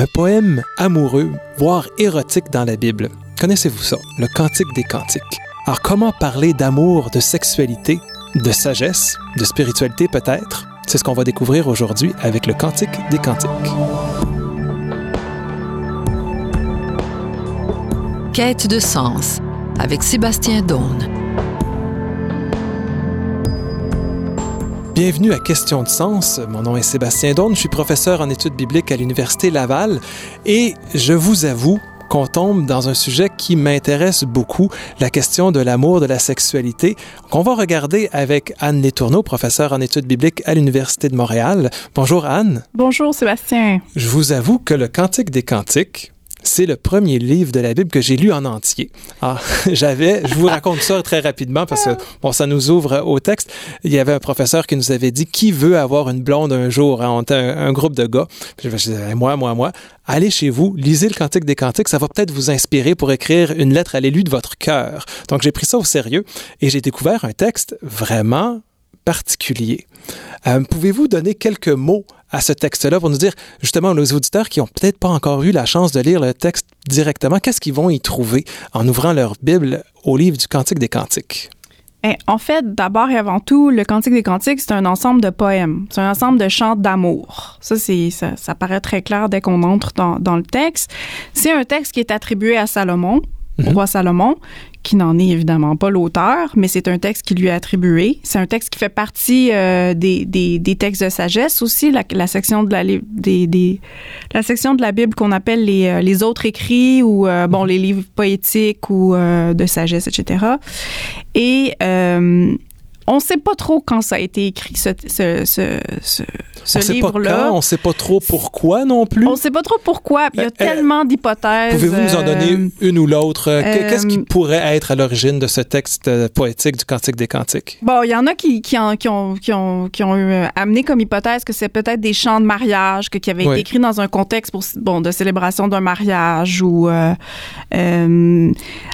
Un poème amoureux, voire érotique dans la Bible. Connaissez-vous ça, le Cantique des Cantiques? Alors comment parler d'amour, de sexualité, de sagesse, de spiritualité peut-être? C'est ce qu'on va découvrir aujourd'hui avec le Cantique des Cantiques. Quête de sens avec Sébastien Daune. Bienvenue à Question de sens. Mon nom est Sébastien Daune, je suis professeur en études bibliques à l'Université Laval et je vous avoue qu'on tombe dans un sujet qui m'intéresse beaucoup, la question de l'amour, de la sexualité, qu'on va regarder avec Anne Letourneau, professeure en études bibliques à l'Université de Montréal. Bonjour Anne. Bonjour Sébastien. Je vous avoue que le Cantique des Cantiques, c'est le premier livre de la Bible que j'ai lu en entier. Ah, j'avais, je vous raconte ça très rapidement parce que bon, ça nous ouvre au texte. Il y avait un professeur qui nous avait dit qui veut avoir une blonde un jour? Hein? On était un, groupe de gars. disais, moi, moi, moi. Allez chez vous, lisez le Cantique des Cantiques. Ça va peut-être vous inspirer pour écrire une lettre à l'élu de votre cœur. Donc j'ai pris ça au sérieux et j'ai découvert un texte vraiment particulier. Euh, pouvez-vous donner quelques mots à ce texte-là pour nous dire, justement, aux auditeurs qui n'ont peut-être pas encore eu la chance de lire le texte directement, qu'est-ce qu'ils vont y trouver en ouvrant leur Bible au livre du Cantique des Cantiques? Eh, en fait, d'abord et avant tout, le Cantique des Cantiques, c'est un ensemble de poèmes. C'est un ensemble de chants d'amour. Ça, c'est, ça, ça, paraît très clair dès qu'on entre dans, dans le texte. C'est un texte qui est attribué à Salomon, au mhm. roi Salomon, qui n'en est évidemment pas l'auteur, mais c'est un texte qui lui est attribué. C'est un texte qui fait partie euh, des, des, textes de sagesse aussi, la, la section de la, des, des, la section de la Bible qu'on appelle les, euh, les autres écrits ou euh, bon les livres poétiques ou de sagesse, etc. Et on ne sait pas trop quand ça a été écrit, ce, ce, ce, ce livre-là. On ne sait pas trop pourquoi non plus. On ne sait pas trop pourquoi. Il y a euh, tellement d'hypothèses. Pouvez-vous nous en donner euh, une ou l'autre? Euh, qu'est-ce qui pourrait être à l'origine de ce texte poétique du Cantique des Cantiques? Bon, il y en a qui, qui, ont, qui, ont, qui, ont, qui ont amené comme hypothèse que c'est peut-être des chants de mariage que, qui avaient été écrits dans un contexte pour, bon, de célébration d'un mariage ou...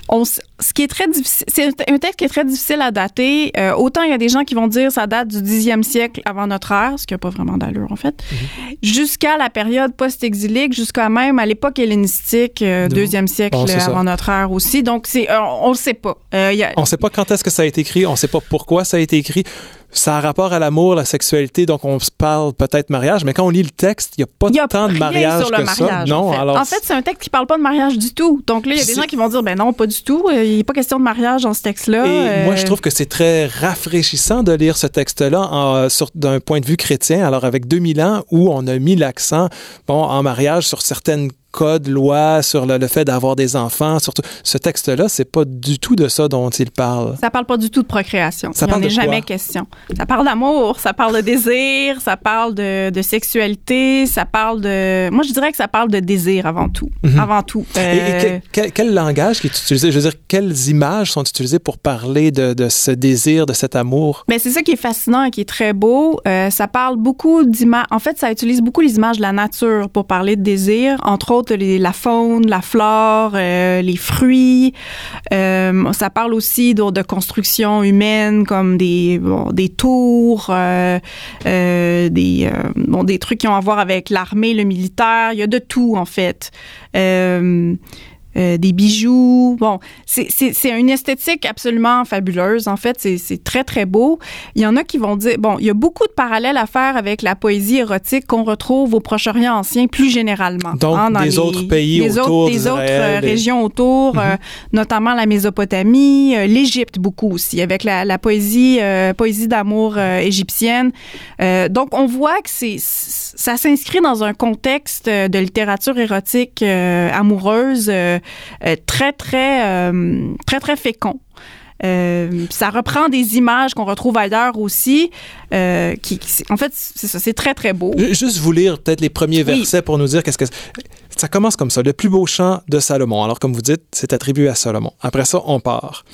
on, ce qui est très difficile, c'est un texte qui est très difficile à dater. Euh, autant il y a des gens qui vont dire ça date du 10e siècle avant notre ère, ce qui n'a pas vraiment d'allure en fait, mhm. jusqu'à la période post-exilique, jusqu'à même à l'époque hellénistique, euh, deuxième siècle avant notre ère aussi. Donc c'est, euh, on, ne le sait pas. On ne sait pas quand est-ce que ça a été écrit, on ne sait pas pourquoi ça a été écrit ça a rapport à l'amour, la sexualité, donc on se parle peut-être mariage, mais quand on lit le texte, il n'y a pas a tant de mariage sur le que mariage, ça. Non, en fait, alors en fait c'est un texte qui parle pas de mariage du tout. Donc là, il y a des gens qui vont dire, ben non, pas du tout. Euh, il n'est pas question de mariage dans ce texte-là. Et moi, je euh, trouve que c'est très rafraîchissant de lire ce texte-là d'un point de vue chrétien. Alors avec 2000 ans où on a mis l'accent, bon, en mariage sur certaines code, loi, sur le, fait d'avoir des enfants. Surtout, ce texte-là, c'est pas du tout de ça dont il parle. Ça parle pas du tout de procréation. Ça il en est jamais question. Ça parle d'amour, ça parle de désir, ça parle de, de, sexualité, ça parle de. Moi, je dirais que ça parle de désir avant tout. Mhm. Avant tout. Et, quel, quel, langage qui est utilisé? Je veux dire, quelles images sont utilisées pour parler de, de ce désir, de cet amour? Mais c'est ça qui est fascinant et qui est très beau. Euh, ça parle beaucoup d'images. En fait, ça utilise beaucoup les images de la nature pour parler de désir, entre autres la faune, la flore, euh, les fruits. Euh, ça parle aussi de, de, construction humaine comme des, des tours, euh, des, bon, des trucs qui ont à voir avec l'armée, le militaire. Il y a de tout, en fait. Euh, des bijoux. Bon, c'est une esthétique absolument fabuleuse. En fait, c'est très, très beau. Il y en a qui vont dire, bon, il y a beaucoup de parallèles à faire avec la poésie érotique qu'on retrouve au Proche-Orient ancien plus généralement. Donc, hein, dans des autres pays autour autres, Des autres euh, régions autour, mhm. euh, notamment la Mésopotamie, l'Égypte beaucoup aussi, avec la, la poésie, poésie d'amour égyptienne. donc, on voit que c'est ça s'inscrit dans un contexte de littérature érotique amoureuse euh, très, très, euh, très, très fécond. Euh, ça reprend des images qu'on retrouve ailleurs aussi. qui, en fait, c'est ça, c'est très, très beau. Juste vous lire peut-être les premiers versets pour nous dire qu'est-ce que... Ça commence comme ça. Le plus beau chant de Salomon. Alors, comme vous dites, c'est attribué à Salomon. Après ça, on part.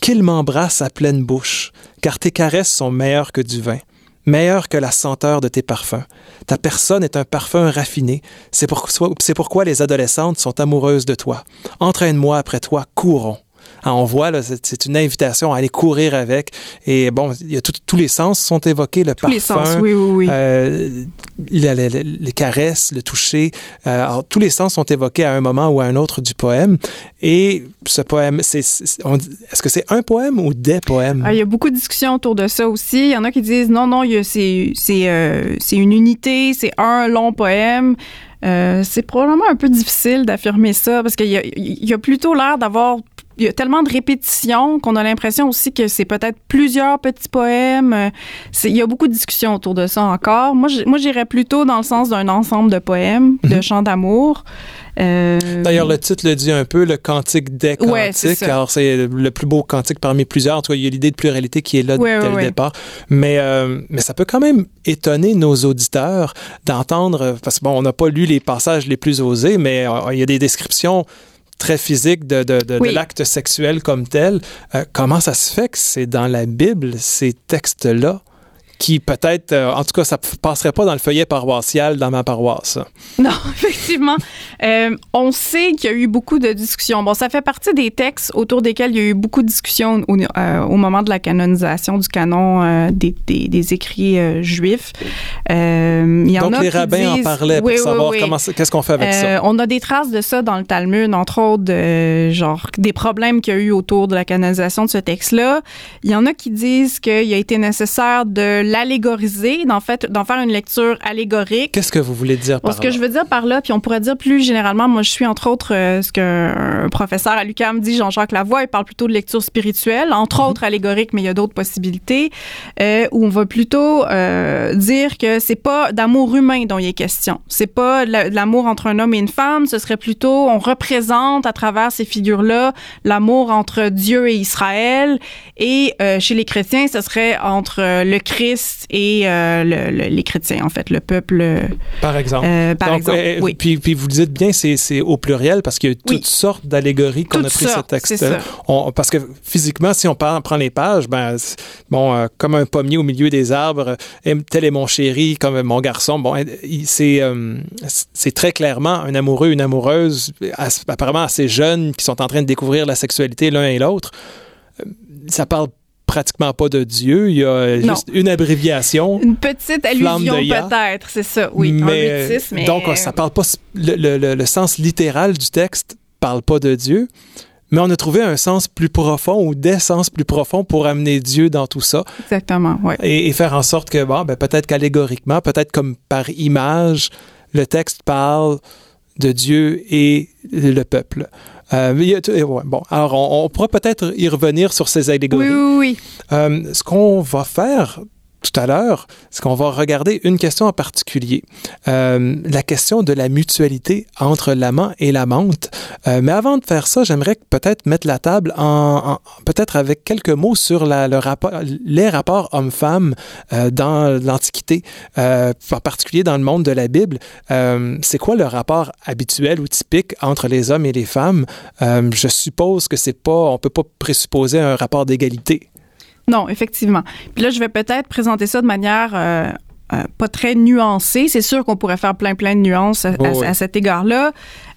Qu'il m'embrasse à pleine bouche, car tes caresses sont meilleures que du vin meilleur que la senteur de tes parfums. Ta personne est un parfum raffiné. C'est pourquoi, les adolescentes sont amoureuses de toi. Entraîne-moi après toi, courons. On voit, là, c'est une invitation à aller courir avec. Et bon, il y a tout- tous les sens sont évoqués, le Tous parfum, les sens, oui, oui, oui. euh, la- les caresses, le toucher. Euh, alors, tous les sens sont évoqués à un moment ou à un autre du poème. Et ce poème, c'est, est-ce que c'est un poème ou des poèmes? Ah, il y a beaucoup de discussions autour de ça aussi. Il y en a qui disent non, non, il y a- c'est c'est euh, c'est une unité, c'est un long poème. Euh, c'est probablement un peu difficile d'affirmer ça parce qu'il y y a plutôt l'air d'avoir il y a tellement de répétitions qu'on a l'impression aussi que c'est peut-être plusieurs petits poèmes. Euh, Il y a beaucoup de discussions autour de ça encore. Moi, j'irais plutôt dans le sens d'un ensemble de poèmes, de Mhm. chants d'amour. Euh, D'ailleurs, le titre le dit un peu, le cantique des cantiques. Ouais, c'est ça. Alors, c'est le plus beau cantique parmi plusieurs. En tout cas, il y a l'idée de pluralité qui est là Ouais, dès ouais, le départ. Mais, euh, mais ça peut quand même étonner nos auditeurs d'entendre, parce que bon, on n'a pas lu les passages les plus osés, mais euh, il y a des descriptions très physiques de, de, de, l'acte sexuel comme tel. Euh, comment ça se fait que c'est dans la Bible, ces textes-là? Qui peut-être, euh, en tout cas, ça passerait pas dans le feuillet paroissial dans ma paroisse. Non, effectivement. Euh, on sait qu'il y a eu beaucoup de discussions. Bon, ça fait partie des textes autour desquels il y a eu beaucoup de discussions au, euh, au moment de la canonisation du canon des, des, des écrits juifs. Il y en Donc, a les rabbins disent- en parlaient pour Oui, savoir oui. qu'est-ce qu'on fait avec ça. On a des traces de ça dans le Talmud, entre autres, genre des problèmes qu'il y a eu autour de la canonisation de ce texte-là. Il y en a qui disent qu'il a été nécessaire de l'allégoriser, d'en fait, d'en faire une lecture allégorique. Qu'est-ce que vous voulez dire par ce que là? je veux dire par là, puis on pourrait dire plus généralement, moi je suis entre autres euh, ce qu'un professeur à l'UQAM dit, Jean-Jacques Lavoie, il parle plutôt de lecture spirituelle, entre Mhm. autres allégorique, mais il y a d'autres possibilités, euh, où on va plutôt euh, dire que c'est pas d'amour humain dont il est question. C'est pas de la- de l'amour entre un homme et une femme, ce serait plutôt, on représente à travers ces figures-là l'amour entre Dieu et Israël, et euh, chez les chrétiens, ce serait entre le Christ et euh, le- le- les chrétiens, en fait, le peuple. euh, Par exemple. euh, par Donc, exemple, euh, oui. puis, puis vous le dites bien, c'est, c'est au pluriel parce qu'il y a toutes sortes d'allégories qu'on a pris ce texte. On, parce que physiquement, si on prend, prend les pages, ben, bon, comme un pommier au milieu des arbres, tel est mon chéri, comme mon garçon. Bon, c'est, c'est très clairement un amoureux, une amoureuse, apparemment assez jeunes, qui sont en train de découvrir la sexualité l'un et l'autre. Ça parle pratiquement pas de Dieu. Il y a Non. juste une abréviation. Une petite allusion peut-être, c'est ça. Oui, mais, mais donc ça parle pas le, le- le- le sens littéral du texte parle pas de Dieu mais on a trouvé un sens plus profond ou des sens plus profonds pour amener Dieu dans tout ça exactement, et, et faire en sorte que bon ben peut-être qu'allégoriquement peut-être comme par image le texte parle de Dieu et le peuple Euh, bon alors on, on pourra peut-être y revenir sur ces allégories Oui, oui, oui. euh, ce qu'on va faire tout à l'heure, c'est qu'on va regarder une question en particulier, Euh, la question de la mutualité entre l'amant et l'amante. Euh, mais avant de faire ça, j'aimerais peut-être mettre la table en, peut-être avec quelques mots sur le rapport, les rapports hommes-femmes euh, dans l'Antiquité, euh, en particulier dans le monde de la Bible. C'est quoi le rapport habituel ou typique entre les hommes et les femmes? Je suppose que c'est pas, on peut pas présupposer un rapport d'égalité. Non, effectivement. Puis là, je vais peut-être présenter ça de manière euh, euh, pas très nuancée. C'est sûr qu'on pourrait faire plein, plein de nuances à, Oh, oui. à cet égard-là.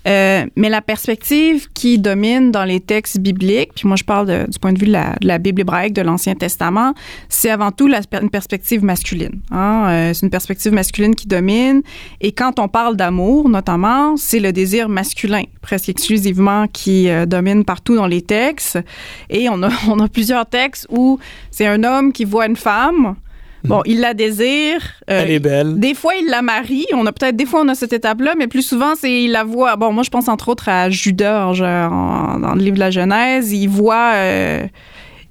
Euh, mais la perspective qui domine dans les textes bibliques, puis moi je parle du point de vue de la, Bible hébraïque, de l'Ancien Testament, c'est avant tout une perspective masculine. Hein? Euh, c'est une perspective masculine qui domine. Et quand on parle d'amour, notamment, c'est le désir masculin, presque exclusivement, qui euh, domine partout dans les textes. Et on a plusieurs textes où c'est un homme qui voit une femme. Bon, il la désire. euh, Elle est belle. des fois, il la marie. On a peut-être des fois on a cette étape-là, mais plus souvent c'est il la voit. Bon, moi je pense entre autres à Judas en- en- dans le livre de la Genèse. Il voit, euh,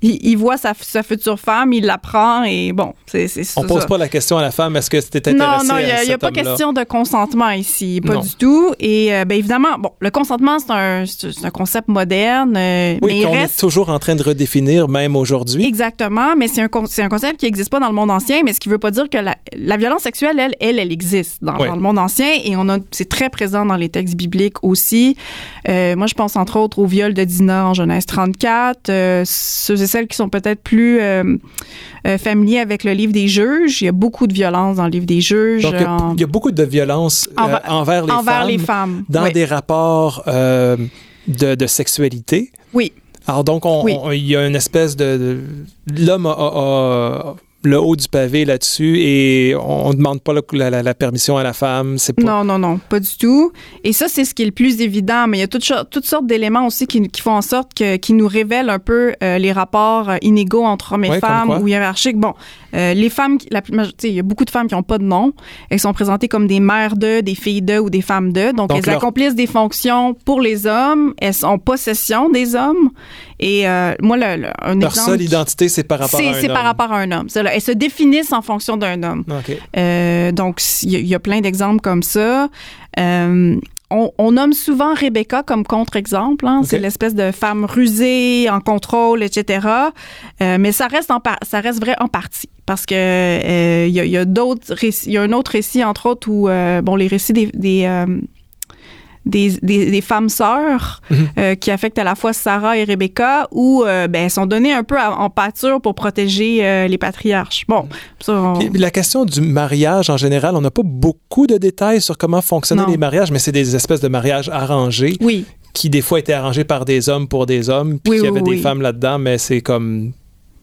il, il voit sa, sa future femme, il la prend et bon, c'est c'est On pose ça. pas la question à la femme, est-ce que c'était Non, intéressé non, il n'y a, pas question de consentement ici, pas Non. du tout. Et euh, ben évidemment, bon, le consentement c'est un, c'est un concept moderne, euh, Oui, mais il qu'on reste est toujours en train de redéfinir, même aujourd'hui. Exactement, mais c'est un, un concept qui n'existe pas dans le monde ancien, mais ce qui veut pas dire que la, la violence sexuelle, elle, elle, elle existe dans le monde ancien et on a, c'est très présent dans les textes bibliques aussi. Euh, moi, je pense entre autres au viol de Dinah en Genèse 34. Euh, ceux et celles qui sont peut-être plus euh, familiers avec le livre des juges, il y a beaucoup de violence dans le livre des juges Donc, il y a- en- il y, a beaucoup de violence euh, Envers- les envers femmes les femmes. dans Oui. des rapports euh, de, de sexualité. Oui. Alors donc, il Oui. y a une espèce de... de- L'homme a, a- a le haut du pavé là-dessus et on ne demande pas la, la- la permission à la femme. C'est pas... Non, non, non, pas du tout. Et ça, c'est ce qui est le plus évident, mais il y a toutes, toutes sortes d'éléments aussi qui, qui font en sorte que, qui nous révèlent un peu euh, les rapports euh, inégaux entre hommes et Ouais, femmes ou hiérarchiques. Bon, euh, les femmes, la, il y a beaucoup de femmes qui n'ont pas de nom. Elles sont présentées comme des mères de, des filles de ou des femmes de. Donc, Donc, elles leur- accomplissent des fonctions pour les hommes. Elles sont en possession des hommes. Et euh, moi, le, le- un Leur exemple... seule identité, c'est par rapport à un c'est par homme. rapport à un homme. Là, Elles se définissent en fonction d'un homme. Euh, donc, il y, y a plein d'exemples comme ça. Euh, on, on nomme souvent Rebecca comme contre-exemple. hein. C'est l'espèce de femme rusée, en contrôle, etc. Euh, mais ça reste, en ça reste vrai en partie. Parce que euh, il y a, y a d'autres récits. Il y a un autre récit, entre autres, où euh, bon, les récits des, des, euh, des, des, des femmes sœurs Mhm. euh, qui affectent à la fois Sarah et Rebecca, où euh, ben, elles sont données un peu à- en pâture pour protéger euh, les patriarches. Bon, ça, on- la question du mariage en général, on n'a pas beaucoup de détails sur comment fonctionnaient Non. les mariages, mais c'est des espèces de mariages arrangés oui. qui des fois étaient arrangés par des hommes pour des hommes, puis Oui, il y avait oui. des femmes là-dedans, mais c'est comme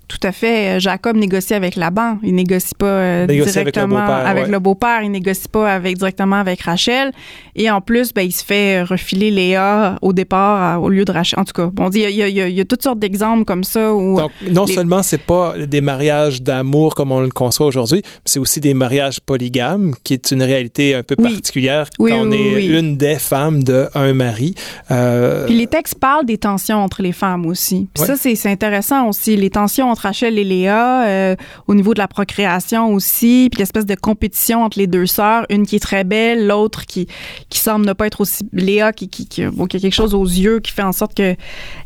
Tout à fait. Euh, Jacob négocie avec Laban. Il négocie pas euh, Négocie avec le directement beau-père, avec ouais. le beau-père. Il négocie pas avec directement avec Rachel. Et en plus, ben, il se fait refiler Léa au départ à- au lieu de Rachel. En tout cas, bon, il y a, il y a- il y a- il y a toutes sortes d'exemples comme ça où Donc, non les- seulement c'est pas des mariages d'amour comme on le conçoit aujourd'hui, mais c'est aussi des mariages polygames, qui est une réalité un peu Oui. particulière Oui, quand on est une des femmes d'un mari. Euh, Puis les textes parlent des tensions entre les femmes aussi. Puis Ouais. ça, c'est c'est intéressant aussi. Les tensions entre Rachel et Léa, euh, au niveau de la procréation aussi, puis l'espèce de compétition entre les deux sœurs, une qui est très belle, l'autre qui, qui semble ne pas être aussi... Léa, qui, qui, qui, bon, qui a quelque chose aux yeux qui fait en sorte que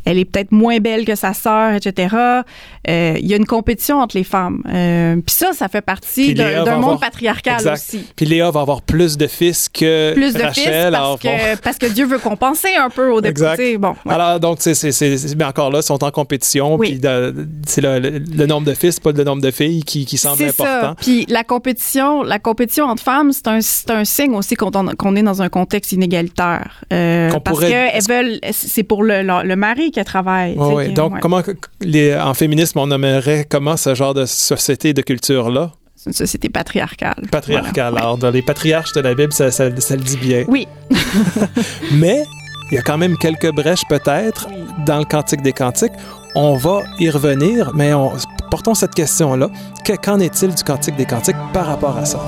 elle est peut-être moins belle que sa sœur, etc. Euh, Il y a une compétition entre les femmes. Euh, puis ça, ça fait partie d'un monde avoir- patriarcal Exact. aussi. Puis Léa va avoir plus de fils que Plus de Rachel. fils alors parce bon. que, parce que Dieu veut compenser un peu au début. Bon, ouais. Alors, donc, c'est, c'est, mais encore là, ils sont en compétition. Oui. Puis, c'est le, le- le nombre de fils, pas le nombre de filles qui, qui semble important. ça. Puis la compétition, la compétition entre femmes, c'est un, un signe aussi qu'on, est dans un contexte inégalitaire. Euh, Qu'on parce pourrait- que elles veulent, c'est pour le, le, le mari qu'elles travaillent. Ouais. que- Donc, ouais. comment, les, en féminisme, on nommerait comment ce genre de société, de culture-là? C'est une société patriarcale. Patriarcale. Voilà. Alors, dans les patriarches de la Bible, ça, ça- ça le dit bien. Oui. Mais il y a quand même quelques brèches peut-être dans le Cantique des Cantiques. On va y revenir, mais on, portons cette question-là. Que- qu'en est-il du Cantique des Cantiques par rapport à ça?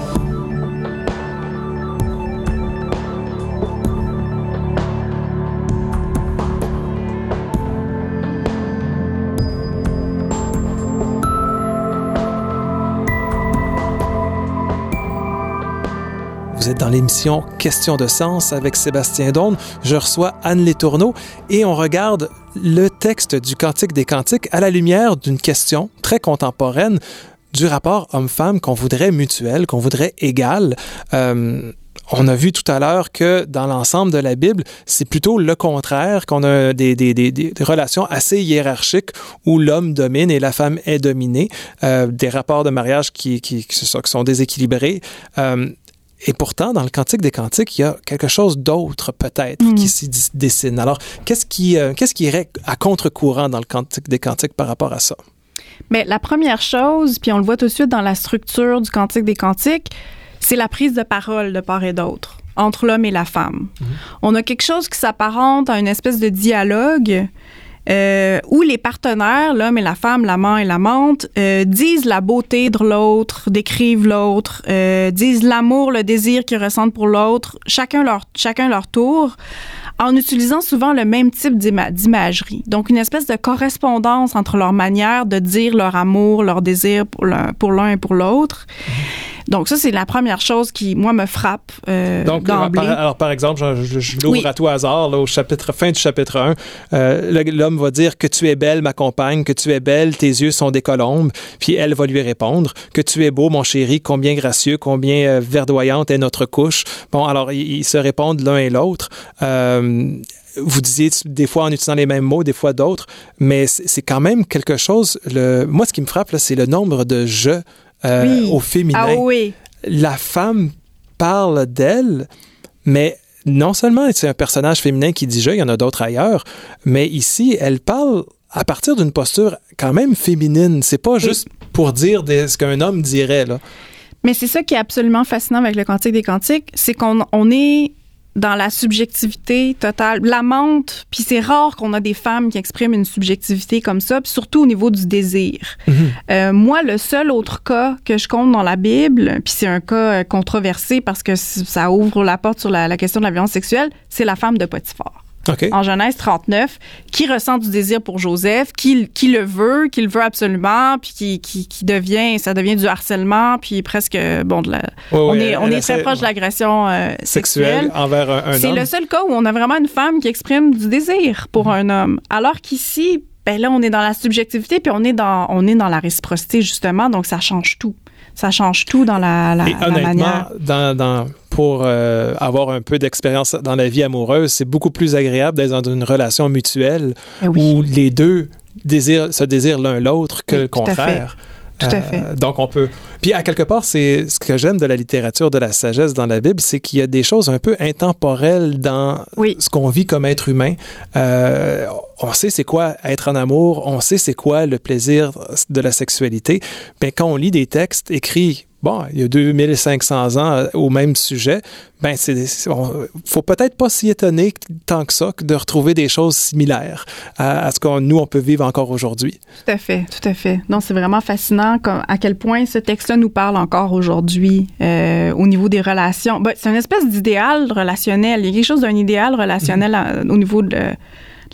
Vous êtes dans l'émission Question de sens avec Sébastien Daune. Je reçois Anne Létourneau et on regarde le texte du Cantique des Cantiques à la lumière d'une question très contemporaine du rapport homme-femme qu'on voudrait mutuel, qu'on voudrait égal. Euh, on a vu tout à l'heure que dans l'ensemble de la Bible, c'est plutôt le contraire, qu'on a des, relations assez hiérarchiques où l'homme domine et la femme est dominée, euh, des rapports de mariage qui sont déséquilibrés. Euh, et pourtant, dans le Cantique des Cantiques, il y a quelque chose d'autre peut-être Mhm. qui s'y dessine. Alors, qu'est-ce qui, euh, qu'est-ce qui irait à contre-courant dans le Cantique des Cantiques par rapport à ça? Mais la première chose, puis on le voit tout de suite dans la structure du Cantique des Cantiques, c'est la prise de parole de part et d'autre entre l'homme et la femme. On a quelque chose qui s'apparente à une espèce de dialogue euh, où les partenaires, l'homme et la femme, l'amant et l'amante, euh, disent la beauté de l'autre, décrivent l'autre, euh, disent l'amour, le désir qu'ils ressentent pour l'autre, chacun leur, chacun leur tour, en utilisant souvent le même type d'ima- d'imagerie. Donc, une espèce de correspondance entre leur manière de dire leur amour, leur désir pour l'un et pour l'autre. Donc, ça, c'est la première chose qui, moi, me frappe euh, Donc, d'emblée. alors, par exemple, je, je- je l'ouvre Oui. à tout hasard, là, au chapitre, fin du chapitre 1, euh, l'homme va dire que tu es belle, ma compagne, que tu es belle, tes yeux sont des colombes. Puis elle va lui répondre que tu es beau, mon chéri, combien gracieux, combien euh, verdoyante est notre couche. Bon, alors, ils, ils se répondent l'un et l'autre. Euh, vous disiez des fois en utilisant les mêmes mots, des fois d'autres, mais c'est c'est quand même quelque chose. Le, moi, ce qui me frappe, là, c'est le nombre de je euh, Oui. au féminin Ah oui. la femme parle d'elle, mais non seulement c'est un personnage féminin qui dit je, il y en a d'autres ailleurs, mais ici, elle parle à partir d'une posture quand même féminine. C'est pas juste pour dire ce qu'un homme dirait, là. Mais c'est ça qui est absolument fascinant avec le Cantique des Cantiques, c'est qu'on on est dans la subjectivité totale. La menthe, puis c'est rare qu'on a des femmes qui expriment une subjectivité comme ça, puis surtout au niveau du désir. Mhm. euh, moi, le seul autre cas que je compte dans la Bible, puis c'est un cas euh, controversé parce que ça ouvre la porte sur la, la question de la violence sexuelle, c'est la femme de Potiphar en Genèse 39, qui ressent du désir pour Joseph, qui, qui le veut, qui le veut absolument, puis qui, qui, qui, devient, ça devient du harcèlement, puis presque, bon, de la, on est, on est très proche de l'agression euh, sexuelle, envers un, C'est le seul cas où on a vraiment une femme qui exprime du désir pour un homme, alors qu'ici, ben là, on est dans la subjectivité, puis on est dans, on est dans la réciprocité justement, donc ça change tout ça change tout dans la, la, Et honnêtement, Dans, dans, pour euh, avoir un peu d'expérience dans la vie amoureuse, c'est beaucoup plus agréable d'être dans une relation mutuelle eh où les deux désirent, se désirent l'un l'autre que le contraire. Tout à fait. Euh, donc, on peut. Puis, à quelque part, c'est ce que j'aime de la littérature de la sagesse dans la Bible, c'est qu'il y a des choses un peu intemporelles dans ce qu'on vit comme être humain. Euh, on sait c'est quoi être en amour, on sait c'est quoi le plaisir de la sexualité. Mais quand on lit des textes écrits bon, il y a 2500 ans euh, au même sujet, ben c'est faut peut-être pas s'y étonner tant que ça de retrouver des choses similaires à, ce que nous on peut vivre encore aujourd'hui. Tout à fait, tout à fait. Non, c'est vraiment fascinant à quel point ce texte-là nous parle encore aujourd'hui euh, au niveau des relations. Ben, c'est une espèce d'idéal relationnel. Il y a quelque chose d'un idéal relationnel mm-hmm. au niveau de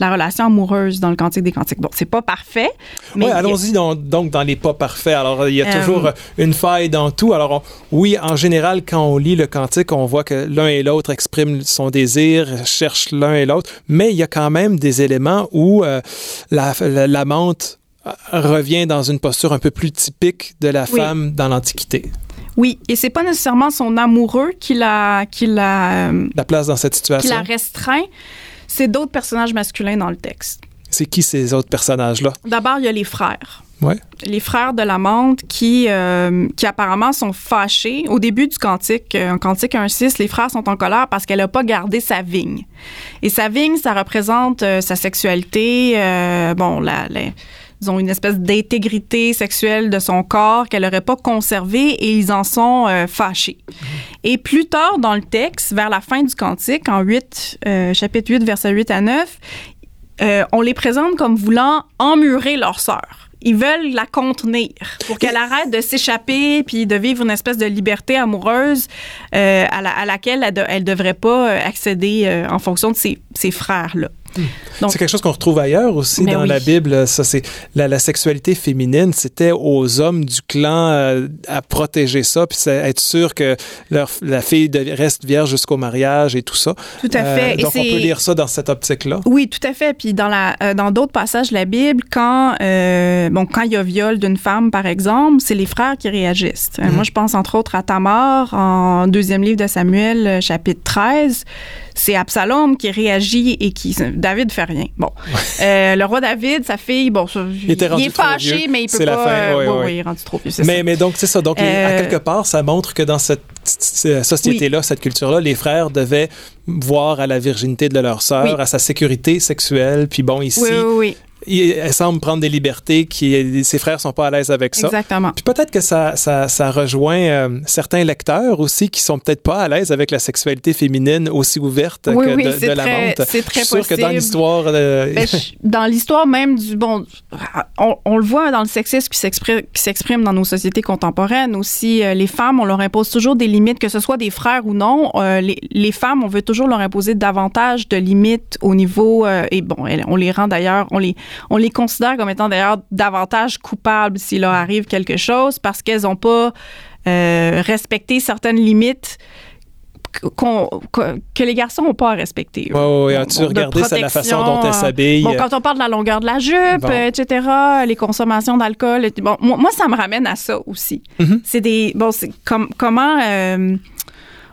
la relation amoureuse dans le Cantique des Cantiques. Bon, c'est pas parfait. Mais oui, allons-y donc, dans les pas parfaits. Alors, il y a euh, toujours une faille dans tout. Alors, oui, en général, quand on lit le Cantique, on voit que l'un et l'autre expriment son désir, cherchent l'un et l'autre, mais il y a quand même des éléments où euh, la, l'amante revient dans une posture un peu plus typique de la femme dans l'Antiquité. Oui, et c'est pas nécessairement son amoureux qui la qui la euh, la place dans cette situation. Qui la restreint c'est d'autres personnages masculins dans le texte. C'est qui ces autres personnages-là? D'abord, il y a les frères. Ouais. Les frères de la menthe qui, euh, qui apparemment sont fâchés. Au début du cantique, en euh, cantique 1.6, les frères sont en colère parce qu'elle n'a pas gardé sa vigne. Et sa vigne, ça représente euh, sa sexualité, bon, la, la ont une espèce d'intégrité sexuelle de son corps qu'elle n'aurait pas conservée et ils en sont euh, fâchés. Et plus tard dans le texte, vers la fin du cantique, en 8, euh, chapitre 8, versets 8 à 9, euh, on les présente comme voulant emmurer leur sœur. Ils veulent la contenir pour qu'elle arrête de s'échapper puis de vivre une espèce de liberté amoureuse à, la, à, laquelle elle, ne devrait pas accéder en fonction de ses, ses frères-là. C'est quelque chose qu'on retrouve ailleurs aussi dans la Bible. Ça, c'est la, sexualité féminine. C'était aux hommes du clan euh, à protéger ça, puis être sûr que leur, la fille reste vierge jusqu'au mariage et tout ça. Tout à fait. Euh, donc on peut lire ça dans cette optique-là. Oui, tout à fait. Puis dans la euh, dans d'autres passages de la Bible, quand bon quand il y a viol d'une femme par exemple, c'est les frères qui réagissent. Mhm. Moi, je pense entre autres à Tamar en deuxième livre de Samuel, chapitre 13 c'est Absalom qui réagit et qui David fait rien. Bon, euh, le roi David, sa fille, bon, il, est, fâché, mais il peut pas. La oui, oui, il est rendu trop vieux. Mais, mais donc c'est ça. Donc à euh, quelque part, ça montre que dans cette société-là, cette culture-là, les frères devaient voir à la virginité de leur sœur, à sa sécurité sexuelle. Puis bon, ici, elle semble prendre des libertés qui ses frères sont pas à l'aise avec ça. Exactement. Puis peut-être que ça, ça, ça rejoint euh, certains lecteurs aussi qui sont peut-être pas à l'aise avec la sexualité féminine aussi ouverte que de, de la montre. C'est très sûr que dans l'histoire, euh, ben, dans l'histoire même du bon, on, on, le voit dans le sexisme qui s'exprime, qui s'exprime dans nos sociétés contemporaines aussi. Euh, les femmes, on leur impose toujours des limites, que ce soit des frères ou non. les, les, femmes, on veut toujours leur imposer davantage de limites au niveau et bon, on les rend d'ailleurs, on les on les considère comme étant d'ailleurs davantage coupables s'il leur arrive quelque chose parce qu'elles n'ont pas euh, respecté certaines limites que les garçons n'ont pas à respecter. Oui, oui, as-tu regardé la façon dont elles s'habillent? Bon, quand on parle de la longueur de la jupe, etc., les consommations d'alcool, bon, moi, ça me ramène à ça aussi. Mm-hmm. C'est des... Bon, c'est comme, comment... Euh,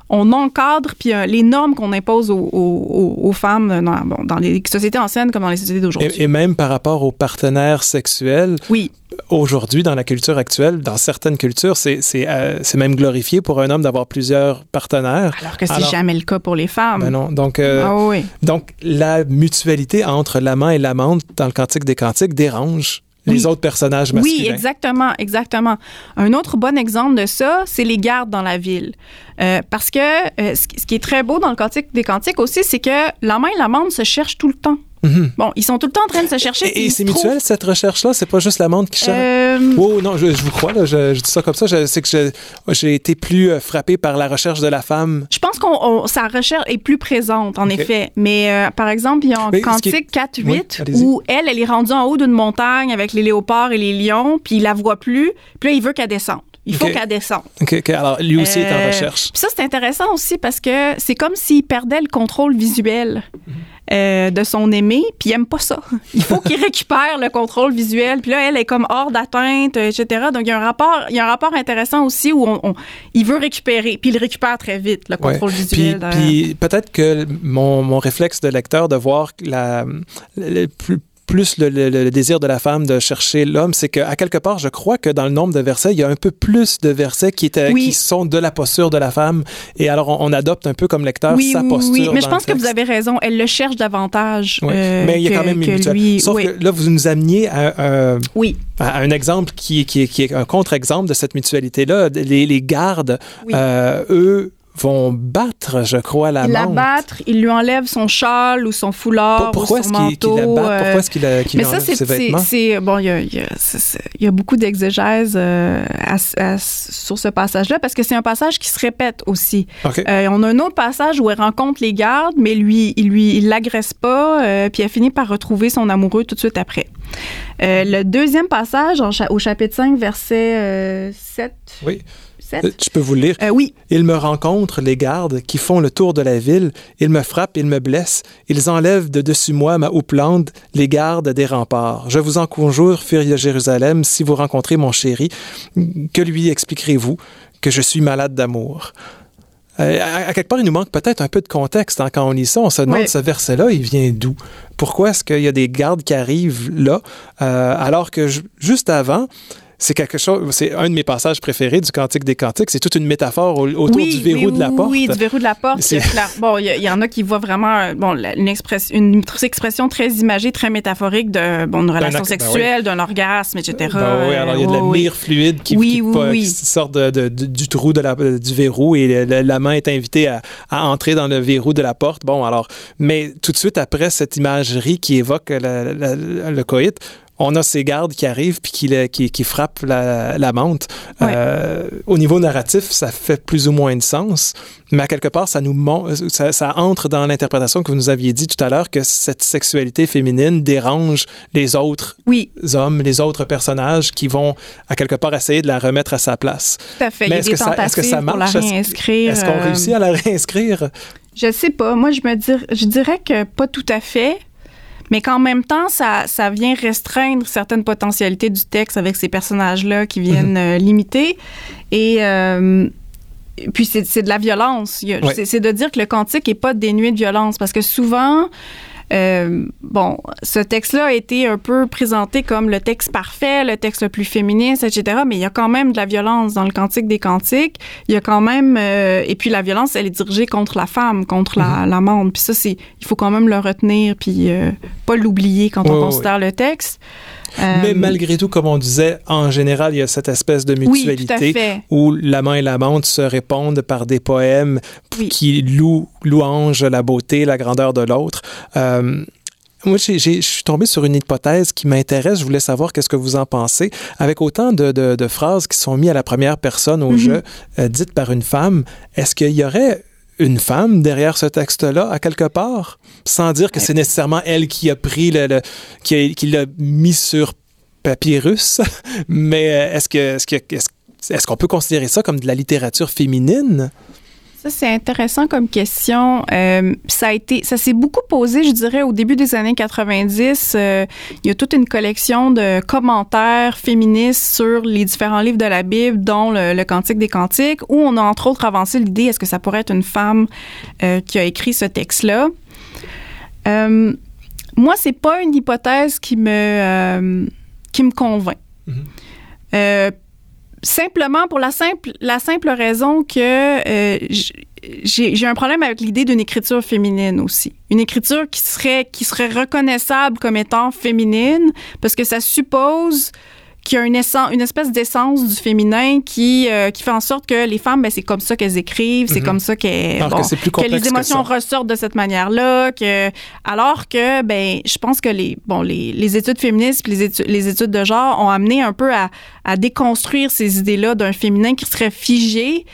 on encadre puis euh, les normes qu'on impose aux, aux- aux femmes dans, bon, dans les sociétés anciennes comme dans les sociétés d'aujourd'hui. Et, et même par rapport aux partenaires sexuels, Oui, aujourd'hui, dans la culture actuelle, dans certaines cultures, c'est c'est, euh, c'est même glorifié pour un homme d'avoir plusieurs partenaires. alors que c'est jamais le cas pour les femmes. Ben non. Donc, euh, Ah oui. donc, la mutualité entre l'amant et l'amante dans le Cantique des Cantiques dérange les Oui. autres personnages masculins. Oui, exactement, exactement. Un autre bon exemple de ça, c'est les gardes dans la ville. Euh, parce que euh, ce, qui- est très beau dans le Cantique des Cantiques aussi, c'est que l'amant et l'amante se cherchent tout le temps. Mhm. Bon, ils sont tout le temps en train de se chercher. Et, c'est mutuel, cette recherche-là? C'est pas juste l'amante qui cherche? Euh, Oh non, je, je vous crois, là, je, je dis ça comme ça. Sais que j'ai été plus euh, frappé par la recherche de la femme. Je pense on- sa recherche est plus présente, en effet. Mais euh, par exemple, il y a qui est- cantique 4-8 Oui, allez-y. où elle, elle est rendue en haut d'une montagne avec les léopards et les lions, puis il la voit plus. Puis là, il veut qu'elle descende. Il faut qu'elle descende. Ok. alors, lui aussi est en Euh, recherche. Puis ça, c'est intéressant aussi parce que c'est comme s'il perdait le contrôle visuel euh, de son aimé, puis il aime pas ça. Il faut qu'il récupère le contrôle visuel. Puis là, elle est comme hors d'atteinte, euh, etc. Donc, il y a un rapport, il y a un rapport intéressant aussi où on, on- il veut récupérer, puis il récupère très vite, le contrôle visuel. de- puis peut-être que mon, mon réflexe de lecteur de voir la, le plus plus le, le- le désir de la femme de chercher l'homme, c'est qu'à quelque part, je crois que dans le nombre de versets, il y a un peu plus de versets qui, étaient, Oui. qui sont de la posture de la femme. Et alors, on, on adopte un peu comme lecteur oui, sa oui, posture. oui. Mais je pense que vous avez raison. Elle le cherche davantage. Ouais. euh, Mais il y a que- quand même une lui. Sauf oui. que là, vous nous ameniez à, un- oui. à un exemple qui, qui, qui est un contre-exemple de cette mutualité-là. Les, les gardes, Oui. euh, eux, vont battre, je crois, la Il la menthe. battre, il lui enlève son châle ou son foulard Pour- Pourquoi ou son manteau. la Pourquoi est-ce qu'il qu'il Mais enlève ses vêtements? c'est- bon, il y a, y y beaucoup d'exégèse euh, sur ce passage-là parce que c'est un passage qui se répète aussi. Euh, on a un autre passage où elle rencontre les gardes, mais lui, il lui, il l'agresse pas, euh, puis elle finit par retrouver son amoureux tout de suite après. Le deuxième passage, en au chapitre 5, verset euh, 7. Oui. 7? Euh, Je peux vous lire. Euh, oui, Ils me rencontrent, les gardes, qui font le tour de la ville. Ils me frappent, ils me blessent. Ils enlèvent de dessus moi ma houppelande, les gardes des remparts. Je vous en conjure, de Jérusalem, si vous rencontrez mon chéri, que lui expliquerez-vous? Que je suis malade d'amour? Euh, à, à quelque part, il nous manque peut-être un peu de contexte. hein. Quand on lit ça, on se demande Oui. ce verset-là, il vient d'où? Pourquoi est-ce qu'il y a des gardes qui arrivent là, euh, alors que ju- juste avant, c'est quelque chose, c'est un de mes passages préférés du Cantique des Cantiques, c'est toute une métaphore au- autour oui, du verrou oui, de la porte. Oui, du verrou de la porte. Clair- Bon, il y, en a qui voient vraiment euh, bon, une, expression, une expression très imagée, très métaphorique de bon, une relation ben sexuelle, d'un orgasme, etc. Ben oui, alors il y a de la Euh, oui, mire fluide qui, sort de, de- de- du trou de la- du verrou et la main est invitée à, à entrer dans le verrou de la porte. Bon, alors, mais tout de suite après cette imagerie qui évoque la- la- le coït, on a ces gardes qui arrivent puis qui, le- qui, qui frappent la, la menthe. Ouais. Euh, au niveau narratif, ça fait plus ou moins de sens, mais à quelque part, ça nous ça, ça entre dans l'interprétation que vous nous aviez dit tout à l'heure que cette sexualité féminine dérange les autres Oui, hommes, les autres personnages qui vont à quelque part essayer de la remettre à sa place. tout à fait. Mais est-ce que ça- est-ce que ça marche? Est-ce- qu'on euh, réussit à la réinscrire? Je sais pas. Moi, je me dir- je dirais que pas tout à fait. Mais qu'en même temps, ça, ça vient restreindre certaines potentialités du texte avec ces personnages-là qui viennent Mhm. euh, limiter. Et euh, puis, c'est de la violence. Ouais. C'est c'est de dire que le cantique est pas dénué de violence. Parce que souvent, euh, bon, ce texte-là a été un peu présenté comme le texte parfait, le texte le plus féministe, etc. Mais il y a quand même de la violence dans le Cantique des Cantiques. Il y a quand même... euh, et puis la violence, elle est dirigée contre la femme, contre la, Mhm. l'amende. Puis ça, c'est... Il faut quand même le retenir, puis euh, pas l'oublier quand on considère le texte. Euh, Mais malgré tout, comme on disait, en général, il y a cette espèce de Oui, tout à mutualité fait. où l'amant et l'amante se répondent par des poèmes Oui. qui louent, louangent la beauté, la grandeur de l'autre. Euh, moi, je suis tombé sur une hypothèse qui m'intéresse. Je voulais savoir qu'est-ce que vous en pensez. Avec autant de, de- de phrases qui sont mises à la première personne au Mhm. jeu, euh, dites par une femme, est-ce qu'il y aurait une femme derrière ce texte-là, à quelque part, sans dire que c'est nécessairement elle qui a pris le, le- qui l'a mis sur papyrus, mais euh, est-ce que est-ce que est-ce, est-ce qu'on peut considérer ça comme de la littérature féminine? Ça, c'est intéressant comme question. Euh, ça a été, ça s'est beaucoup posé, je dirais, au début des années 90. Euh, il y a toute une collection de commentaires féministes sur les différents livres de la Bible, dont le, Cantique des Cantiques, où on a entre autres avancé l'idée est-ce que ça pourrait être une femme euh, qui a écrit ce texte-là? Moi, c'est pas une hypothèse qui me qui me convainc. Mm-hmm simplement pour la simple, la simple raison que euh, j'ai un problème avec l'idée d'une écriture féminine aussi. Une écriture qui serait, qui serait reconnaissable comme étant féminine parce que ça suppose qu'il y a une, essence, une espèce d'essence du féminin qui, euh, qui fait en sorte que les femmes, ben, c'est comme ça qu'elles écrivent, c'est mhm. comme ça qu'elles, bon, que, les émotions ressortent de cette manière-là, que, alors que, ben, je pense que les, bon, les, les études féministes les études, les études de genre ont amené un peu à, à déconstruire ces idées-là d'un féminin qui serait figé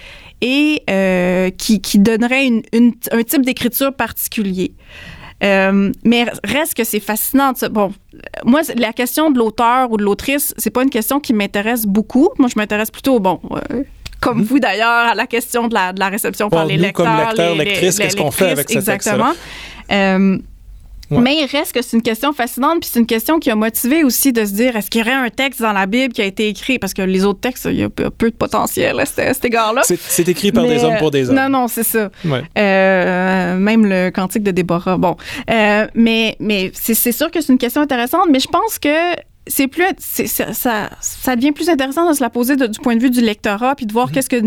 et euh, qui, qui donnerait une, une, un type d'écriture particulier. Euh, mais reste que c'est fascinant. Bon, moi, la question de l'auteur ou de l'autrice, c'est pas une question qui m'intéresse beaucoup. Moi, je m'intéresse plutôt, bon, euh, comme mhm. vous d'ailleurs, à la question de la, de la réception par les lecteurs. Comme lecteur, lectrice, qu'est-ce qu'on fait avec ce Exactement. Mais il reste que c'est une question fascinante, puis c'est une question qui a motivé aussi de se dire est-ce qu'il y aurait un texte dans la Bible qui a été écrit? Parce que les autres textes, il y a peu de potentiel à cet égard-là. C'est écrit par des hommes pour des hommes. Non, non, c'est ça. Euh, même le cantique de Déborah. Bon, euh, mais mais c'est sûr que c'est une question intéressante, mais je pense que c'est plus ça, ça devient plus intéressant de se la poser du point de vue du lectorat puis de voir mm-hmm. qu'est-ce que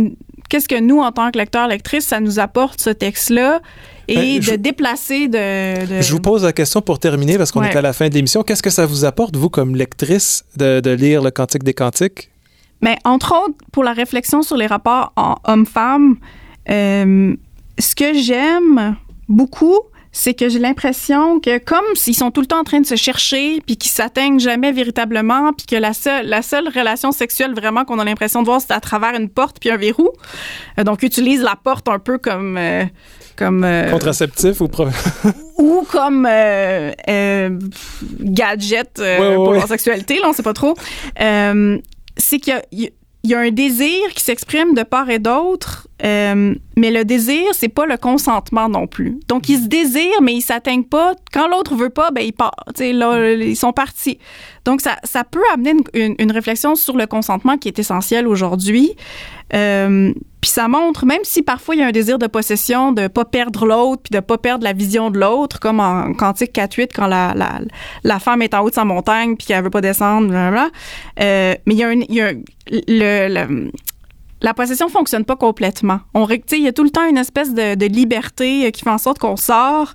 qu'est-ce que nous en tant que lecteur lectrice ça nous apporte ce texte là et ben, de déplacer de, Je vous pose la question pour terminer parce qu'on est à la fin de l'émission. Qu'est-ce que ça vous apporte, vous, comme lectrice, de, lire le Cantique des Cantiques? Mais ben, entre autres, pour la réflexion sur les rapports homme-femme, euh, ce que j'aime beaucoup, c'est que j'ai l'impression que comme s'ils sont tout le temps en train de se chercher, puis qu'ils s'atteignent jamais véritablement, puis que la seule, la seule relation sexuelle vraiment qu'on a l'impression de voir, c'est à travers une porte puis un verrou. Euh, donc, utilise la porte un peu comme... Euh, comme euh, contraceptif ou ou comme euh, euh, gadget pour leur sexualité là on sait pas trop. C'est qu'il y, a un désir qui s'exprime de part et d'autre mais le désir c'est pas le consentement non plus. Donc ils se désirent mais ils s'atteignent pas. Quand l'autre veut pas ben ils partent là ils sont partis. Donc ça, ça peut amener une, une, réflexion sur le consentement qui est essentiel aujourd'hui puis ça montre, même si parfois il y a un désir de possession, de pas perdre l'autre, puis de pas perdre la vision de l'autre, comme en Cantique 4-8, quand la, la, femme est en haut de sa montagne, puis qu'elle veut pas descendre, blablabla. Euh, mais il y a, une, y a le, la possession fonctionne pas complètement. On, il y a tout le temps une espèce de, liberté qui fait en sorte qu'on sort.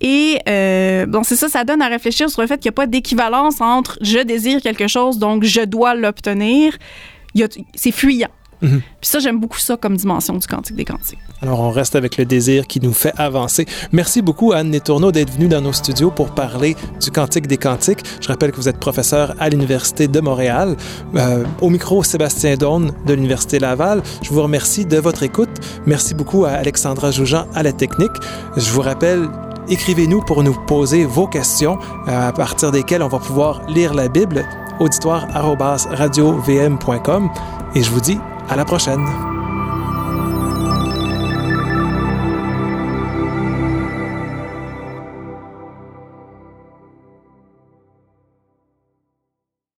Et euh, bon, c'est ça, ça donne à réfléchir sur le fait qu'il n'y a pas d'équivalence entre je désire quelque chose, donc je dois l'obtenir. C'est fuyant. Mhm. Puis ça, j'aime beaucoup ça comme dimension du Cantique des Cantiques. Alors, on reste avec le désir qui nous fait avancer. Merci beaucoup, Anne Netourneau, d'être venue dans nos studios pour parler du Cantique des Cantiques. Je rappelle que vous êtes professeur à l'Université de Montréal. Euh, au micro, Sébastien Daune de l'Université Laval. Je vous remercie de votre écoute. Merci beaucoup à Alexandra Joujean à la technique. Je vous rappelle écrivez-nous pour nous poser vos questions euh, à partir desquelles on va pouvoir lire la Bible auditoire@radiovm.com et je vous dis à la prochaine.